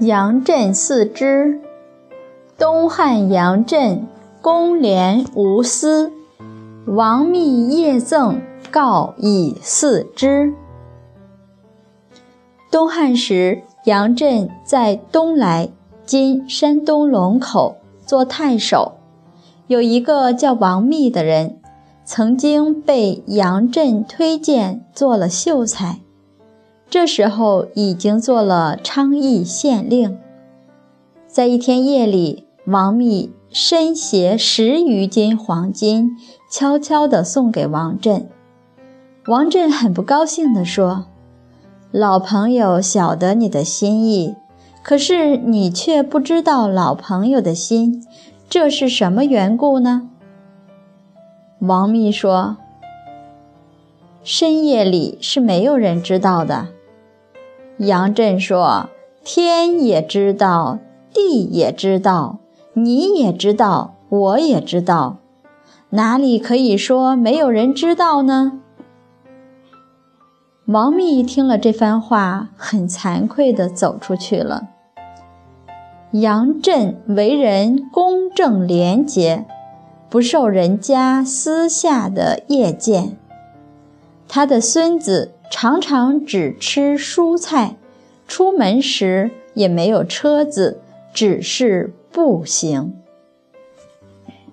杨震四之。东汉杨震公廉无私，王密夜赠告以四之。东汉时，杨震在东莱（今山东龙口）做太守，有一个叫王密的人，曾经被杨震推荐做了秀才。这时候已经做了昌邑县令。在一天夜里，王密身携十余斤黄金，悄悄地送给王振。王振很不高兴地说：“老朋友晓得你的心意，可是你却不知道老朋友的心，这是什么缘故呢？”王密说：“深夜里是没有人知道的。”杨震说：“天也知道，地也知道，你也知道，我也知道，哪里可以说没有人知道呢？”王密听了这番话，很惭愧地走出去了。杨震为人公正廉洁，不受人家私下的谒见。他的孙子。常常只吃蔬菜，出门时也没有车子，只是步行。